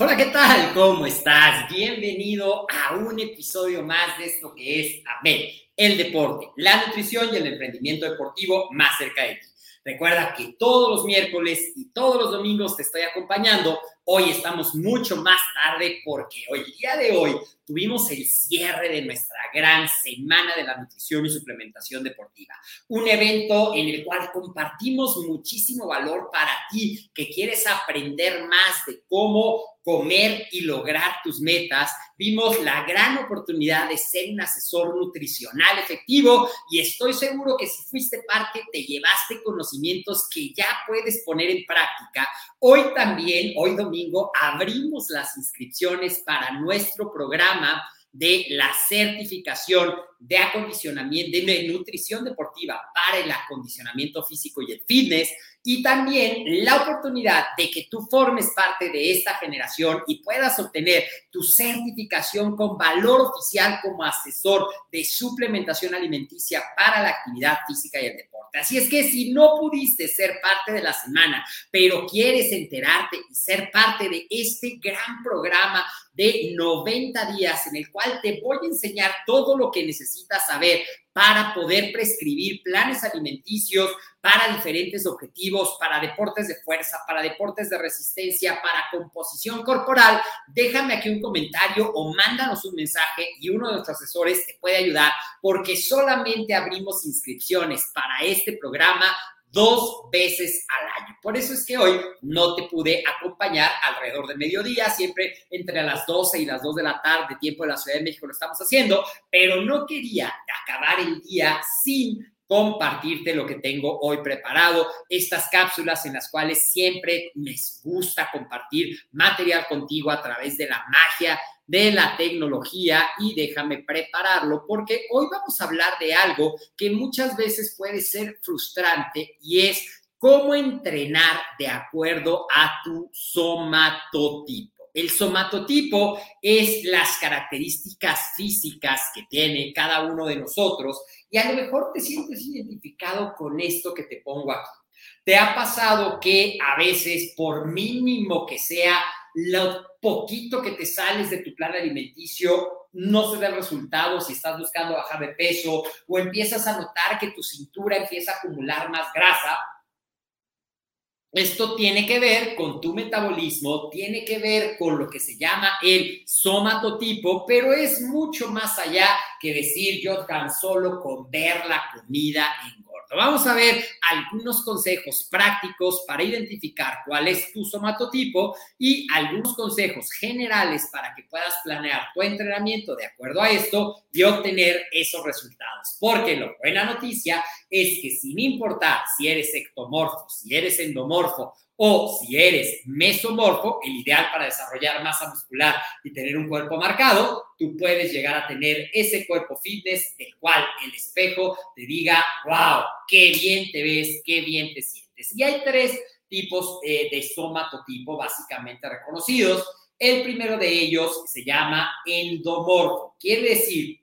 Hola, ¿qué tal? ¿Cómo estás? Bienvenido a un episodio más de esto que es AMED, el deporte, la nutrición y el emprendimiento deportivo más cerca de ti. Recuerda que todos los miércoles y todos los domingos te estoy acompañando. Hoy estamos mucho más tarde porque hoy, el día de hoy, tuvimos el cierre de nuestra gran semana de la nutrición y suplementación deportiva. Un evento en el cual compartimos muchísimo valor para ti que quieres aprender más de cómo comer y lograr tus metas. Vimos la gran oportunidad de ser un asesor nutricional efectivo y estoy seguro que si fuiste parte te llevaste conocimientos que ya puedes poner en práctica. Hoy también, hoy domingo, abrimos las inscripciones para nuestro programa de la certificación de acondicionamiento, de nutrición deportiva para el acondicionamiento físico y el fitness, y también la oportunidad de que tú formes parte de esta generación y puedas obtener tu certificación con valor oficial como asesor de suplementación alimenticia para la actividad física y el deporte. Así es que si no pudiste ser parte de la semana, pero quieres enterarte y ser parte de este gran programa de 90 días en el cual te voy a enseñar todo lo que necesitas saber para poder prescribir planes alimenticios para diferentes objetivos, para deportes de fuerza, para deportes de resistencia, para composición corporal, déjame aquí un comentario o mándanos un mensaje y uno de nuestros asesores te puede ayudar porque solamente abrimos inscripciones para este programa dos veces al año. Por eso es que hoy no te pude acompañar alrededor de mediodía, siempre entre las 12 y las 2 de la tarde, tiempo de la Ciudad de México lo estamos haciendo, pero no quería acabar el día sin compartirte lo que tengo hoy preparado, estas cápsulas en las cuales siempre me gusta compartir material contigo a través de la magia de la tecnología y déjame prepararlo porque hoy vamos a hablar de algo que muchas veces puede ser frustrante y es cómo entrenar de acuerdo a tu somatotipo. El somatotipo es las características físicas que tiene cada uno de nosotros y a lo mejor te sientes identificado con esto que te pongo aquí. ¿Te ha pasado que a veces, por mínimo que sea lo poquito que te sales de tu plan alimenticio, no se ve el resultado si estás buscando bajar de peso o empiezas a notar que tu cintura empieza a acumular más grasa? Esto tiene que ver con tu metabolismo, tiene que ver con lo que se llama el somatotipo, pero es mucho más allá que decir yo tan solo con ver la comida en Vamos a ver algunos consejos prácticos para identificar cuál es tu somatotipo y algunos consejos generales para que puedas planear tu entrenamiento de acuerdo a esto y obtener esos resultados. Porque la buena noticia es que sin importar si eres ectomorfo, si eres endomorfo o si eres mesomorfo, el ideal para desarrollar masa muscular y tener un cuerpo marcado, tú puedes llegar a tener ese cuerpo fitness del cual el espejo te diga, wow, qué bien te ves, qué bien te sientes. Y hay tres tipos eh, de somatotipo básicamente reconocidos El primero de ellos se llama endomorfo. Quiere decir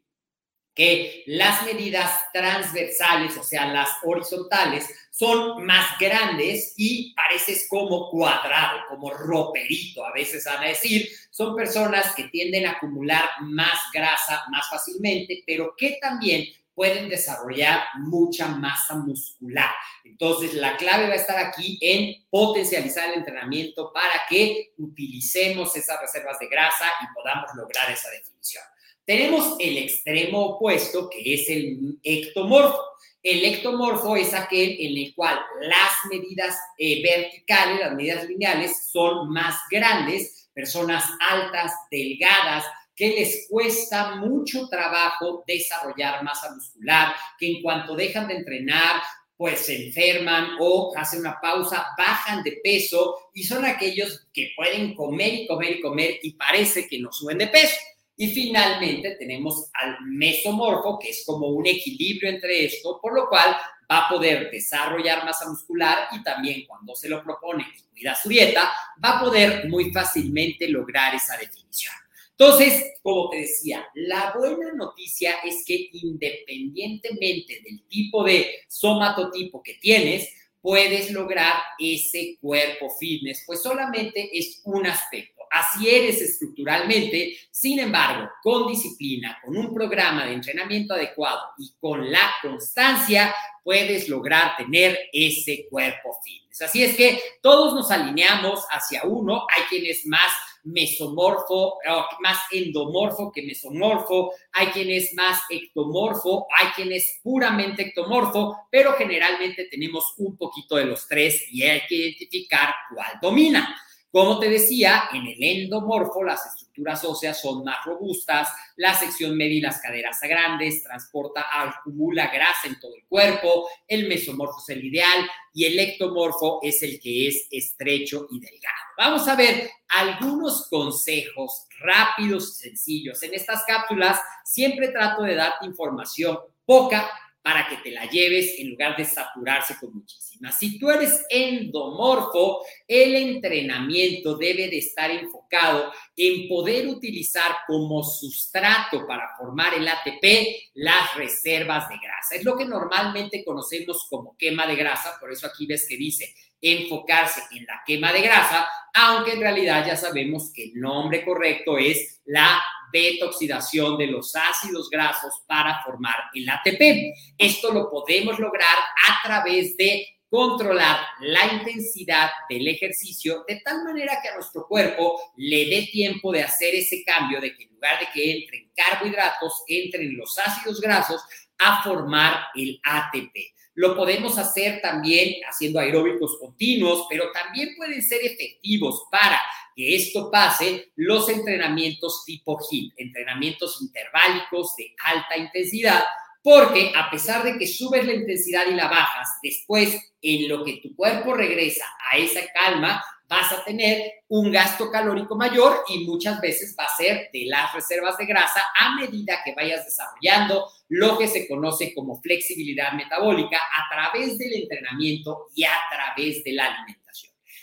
que las medidas transversales, o sea, las horizontales, son más grandes y pareces como cuadrado, como roperito, a veces van a decir. Son personas que tienden a acumular más grasa más fácilmente, pero que también pueden desarrollar mucha masa muscular. Entonces, la clave va a estar aquí en potencializar el entrenamiento para que utilicemos esas reservas de grasa y podamos lograr esa definición. Tenemos el extremo opuesto, que es el ectomorfo. El ectomorfo es aquel en el cual las medidas eh, verticales, las medidas lineales, son más grandes, personas altas, delgadas, que les cuesta mucho trabajo desarrollar masa muscular, que en cuanto dejan de entrenar, pues se enferman o hacen una pausa, bajan de peso y son aquellos que pueden comer y comer y comer y parece que no suben de peso. Y finalmente tenemos al mesomorfo, que es como un equilibrio entre esto, por lo cual va a poder desarrollar masa muscular y también cuando se lo propone y cuida su dieta, va a poder muy fácilmente lograr esa definición. Entonces, como te decía, la buena noticia es que independientemente del tipo de somatotipo que tienes, puedes lograr ese cuerpo fitness, pues solamente es un aspecto así eres estructuralmente, sin embargo, con disciplina, con un programa de entrenamiento adecuado y con la constancia, puedes lograr tener ese cuerpo fitness. Así es que todos nos alineamos hacia uno, hay quien es más mesomorfo, más endomorfo que mesomorfo, hay quien es más ectomorfo, hay quien es puramente ectomorfo, pero generalmente tenemos un poquito de los tres y hay que identificar cuál domina. Como te decía, en el endomorfo las estructuras óseas son más robustas, la sección media y las caderas grandes, transporta, acumula grasa en todo el cuerpo, el mesomorfo es el ideal y el ectomorfo es el que es estrecho y delgado. Vamos a ver algunos consejos rápidos y sencillos. En estas cápsulas siempre trato de darte información poca para que te la lleves en lugar de saturarse con muchísimas. Si tú eres endomorfo, el entrenamiento debe de estar enfocado en poder utilizar como sustrato para formar el ATP las reservas de grasa. Es lo que normalmente conocemos como quema de grasa, por eso aquí ves que dice enfocarse en la quema de grasa, aunque en realidad ya sabemos que el nombre correcto es la beta-oxidación de los ácidos grasos para formar el ATP. Esto lo podemos lograr a través de controlar la intensidad del ejercicio de tal manera que a nuestro cuerpo le dé tiempo de hacer ese cambio de que en lugar de que entren carbohidratos, entren los ácidos grasos a formar el ATP. Lo podemos hacer también haciendo aeróbicos continuos, pero también pueden ser efectivos para que esto pase los entrenamientos tipo HIIT, entrenamientos interválicos de alta intensidad, porque a pesar de que subes la intensidad y la bajas, después en lo que tu cuerpo regresa a esa calma, vas a tener un gasto calórico mayor y muchas veces va a ser de las reservas de grasa a medida que vayas desarrollando lo que se conoce como flexibilidad metabólica a través del entrenamiento y a través de la alimentación.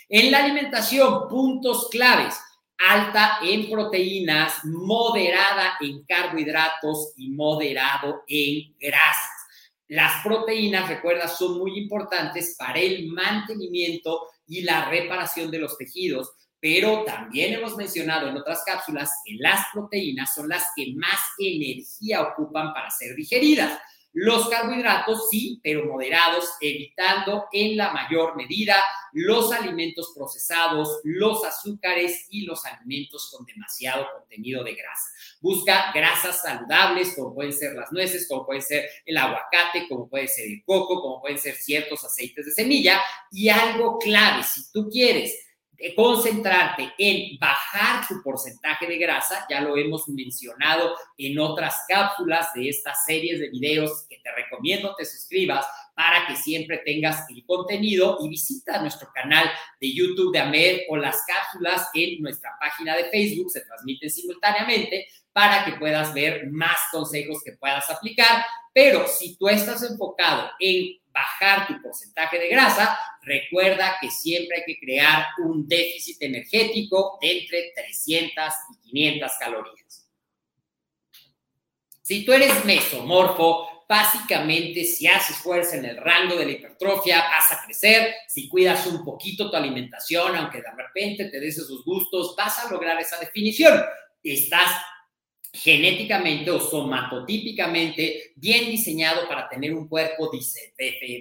En la alimentación, puntos claves. Alta en proteínas, moderada en carbohidratos y moderado en grasas. Las proteínas, recuerda, son muy importantes para el mantenimiento y la reparación de los tejidos, pero también hemos mencionado en otras cápsulas que las proteínas son las que más energía ocupan para ser digeridas. Los carbohidratos sí, pero moderados, evitando en la mayor medida los alimentos procesados, los azúcares y los alimentos con demasiado contenido de grasa. Busca grasas saludables, como pueden ser las nueces, como puede ser el aguacate, como puede ser el coco, como pueden ser ciertos aceites de semilla. Y algo clave, si tú quieres concentrarte en bajar tu porcentaje de grasa, ya lo hemos mencionado en otras cápsulas de estas series de videos que te recomiendo te suscribas para que siempre tengas el contenido y visita nuestro canal de YouTube de AMED o las cápsulas en nuestra página de Facebook, se transmiten simultáneamente para que puedas ver más consejos que puedas aplicar. Pero si tú estás enfocado en bajar tu porcentaje de grasa, recuerda que siempre hay que crear un déficit energético entre 300 y 500 calorías. Si tú eres mesomorfo, básicamente si haces fuerza en el rango de la hipertrofia, vas a crecer. Si cuidas un poquito tu alimentación, aunque de repente te des esos gustos, vas a lograr esa definición. Estás genéticamente o somatotípicamente bien diseñado para tener un cuerpo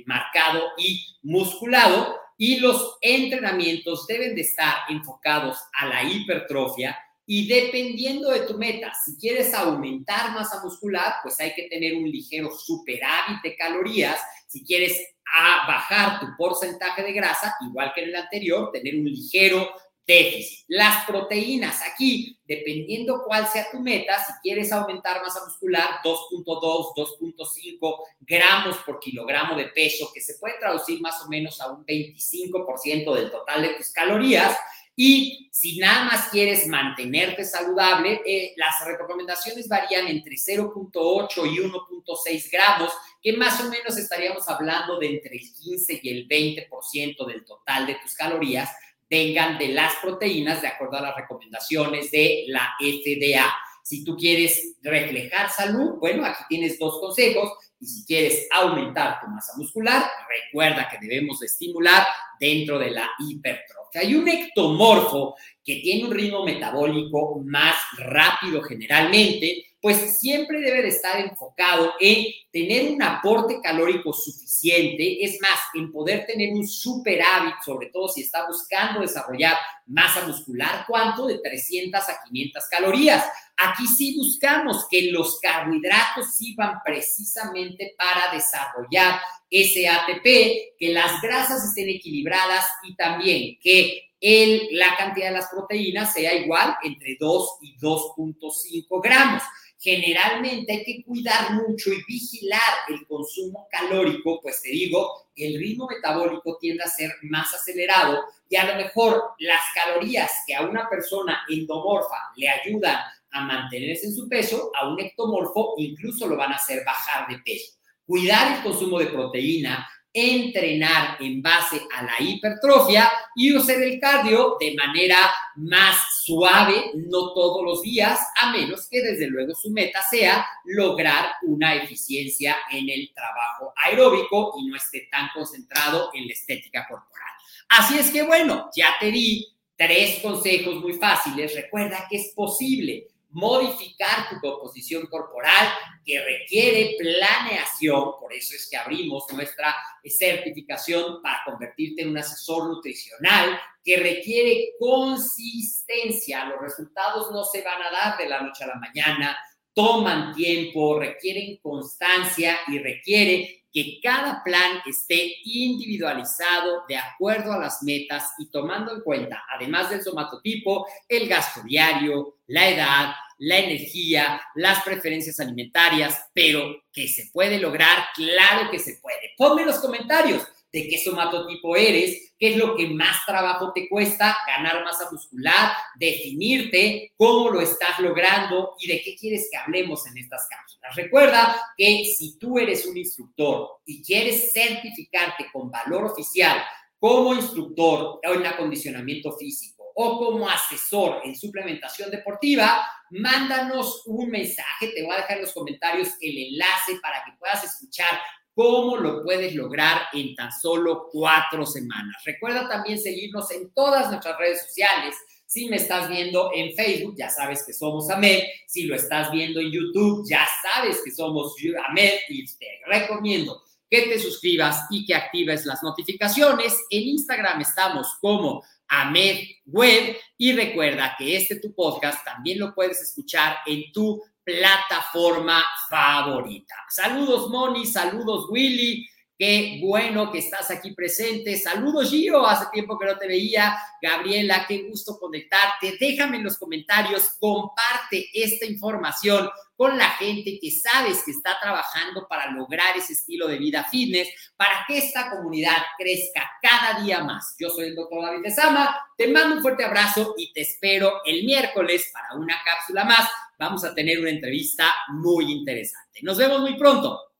marcado y musculado y los entrenamientos deben de estar enfocados a la hipertrofia y dependiendo de tu meta, si quieres aumentar masa muscular, pues hay que tener un ligero superávit de calorías. Si quieres a bajar tu porcentaje de grasa, igual que en el anterior, tener un ligero déficit. Las proteínas, aquí, dependiendo cuál sea tu meta, si quieres aumentar masa muscular, 2.2, 2.5 gramos por kilogramo de peso, que se puede traducir más o menos a un 25% del total de tus calorías. Y si nada más quieres mantenerte saludable, eh, las recomendaciones varían entre 0.8 y 1.6 gramos, que más o menos estaríamos hablando de entre el 15 y el 20% del total de tus calorías vengan de las proteínas de acuerdo a las recomendaciones de la FDA. Si tú quieres reflejar salud, bueno, aquí tienes dos consejos. Y si quieres aumentar tu masa muscular, recuerda que debemos estimular dentro de la hipertrofia. Hay un ectomorfo que tiene un ritmo metabólico más rápido generalmente, pues siempre debe de estar enfocado en tener un aporte calórico suficiente, es más, en poder tener un superávit, sobre todo si está buscando desarrollar masa muscular, ¿cuánto? De 300 a 500 calorías. Aquí sí buscamos que los carbohidratos sirvan precisamente para desarrollar ese ATP, que las grasas estén equilibradas y también que el, la cantidad de las proteínas sea igual entre 2 y 2.5 gramos. Generalmente hay que cuidar mucho y vigilar el consumo calórico, pues te digo, el ritmo metabólico tiende a ser más acelerado y a lo mejor las calorías que a una persona endomorfa le ayudan a mantenerse en su peso, a un ectomorfo incluso lo van a hacer bajar de peso. Cuidar el consumo de proteína, entrenar en base a la hipertrofia y hacer el cardio de manera más suave, no todos los días, a menos que desde luego su meta sea lograr una eficiencia en el trabajo aeróbico y no esté tan concentrado en la estética corporal. Así es que bueno, ya te di tres consejos muy fáciles. Recuerda que es posible modificar tu composición corporal que requiere planeación, por eso es que abrimos nuestra certificación para convertirte en un asesor nutricional, que requiere consistencia. Los resultados no se van a dar de la noche a la mañana, toman tiempo, requieren constancia y requiere que cada plan esté individualizado de acuerdo a las metas y tomando en cuenta, además del somatotipo, el gasto diario, la edad, la energía, las preferencias alimentarias, pero que se puede lograr, claro que se puede. Ponme en los comentarios de qué somatotipo eres, qué es lo que más trabajo te cuesta, ganar masa muscular, definirte, cómo lo estás logrando y de qué quieres que hablemos en estas cápsulas. Recuerda que si tú eres un instructor y quieres certificarte con valor oficial como instructor en acondicionamiento físico o como asesor en suplementación deportiva, mándanos un mensaje, te voy a dejar en los comentarios el enlace para que puedas escuchar cómo lo puedes lograr en tan solo cuatro semanas. Recuerda también seguirnos en todas nuestras redes sociales. Si me estás viendo en Facebook, ya sabes que somos AMED. Si lo estás viendo en YouTube, ya sabes que somos AMED y te recomiendo que te suscribas y que actives las notificaciones. En Instagram estamos como AMED Web y recuerda que este tu podcast también lo puedes escuchar en tu plataforma favorita. Saludos Moni, saludos Willy, qué bueno que estás aquí presente. Saludos Gio, hace tiempo que no te veía. Gabriela, qué gusto conectarte. Déjame en los comentarios, comparte esta información con la gente que sabes que está trabajando para lograr ese estilo de vida fitness, para que esta comunidad crezca cada día más. Yo soy el doctor David Sama, te mando un fuerte abrazo y te espero el miércoles para una cápsula más vamos a tener una entrevista muy interesante. Nos vemos muy pronto.